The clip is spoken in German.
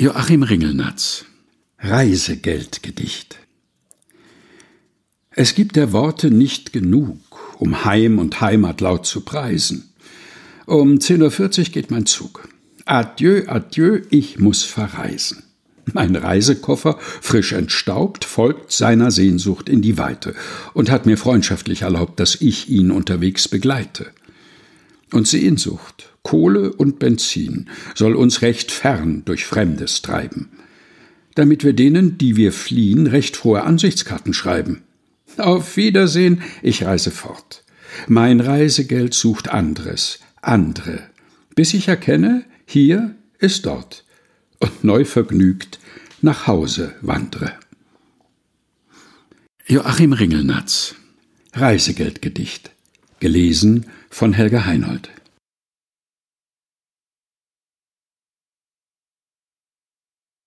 Joachim Ringelnatz Reisegeldgedicht Es gibt der Worte nicht genug, um Heim und Heimat laut zu preisen. Um 10.40 Uhr geht mein Zug. Adieu, adieu, ich muss verreisen. Mein Reisekoffer, frisch entstaubt, folgt seiner Sehnsucht in die Weite und hat mir freundschaftlich erlaubt, dass ich ihn unterwegs begleite. Und Sehnsucht, Kohle und Benzin soll uns recht fern durch Fremdes treiben, damit wir denen, die wir fliehen, recht frohe Ansichtskarten schreiben. Auf Wiedersehen, ich reise fort. Mein Reisegeld sucht anderes, andere, bis ich erkenne, hier ist dort, und neu vergnügt nach Hause wandre. Joachim Ringelnatz Reisegeldgedicht gelesen von Helga Heinold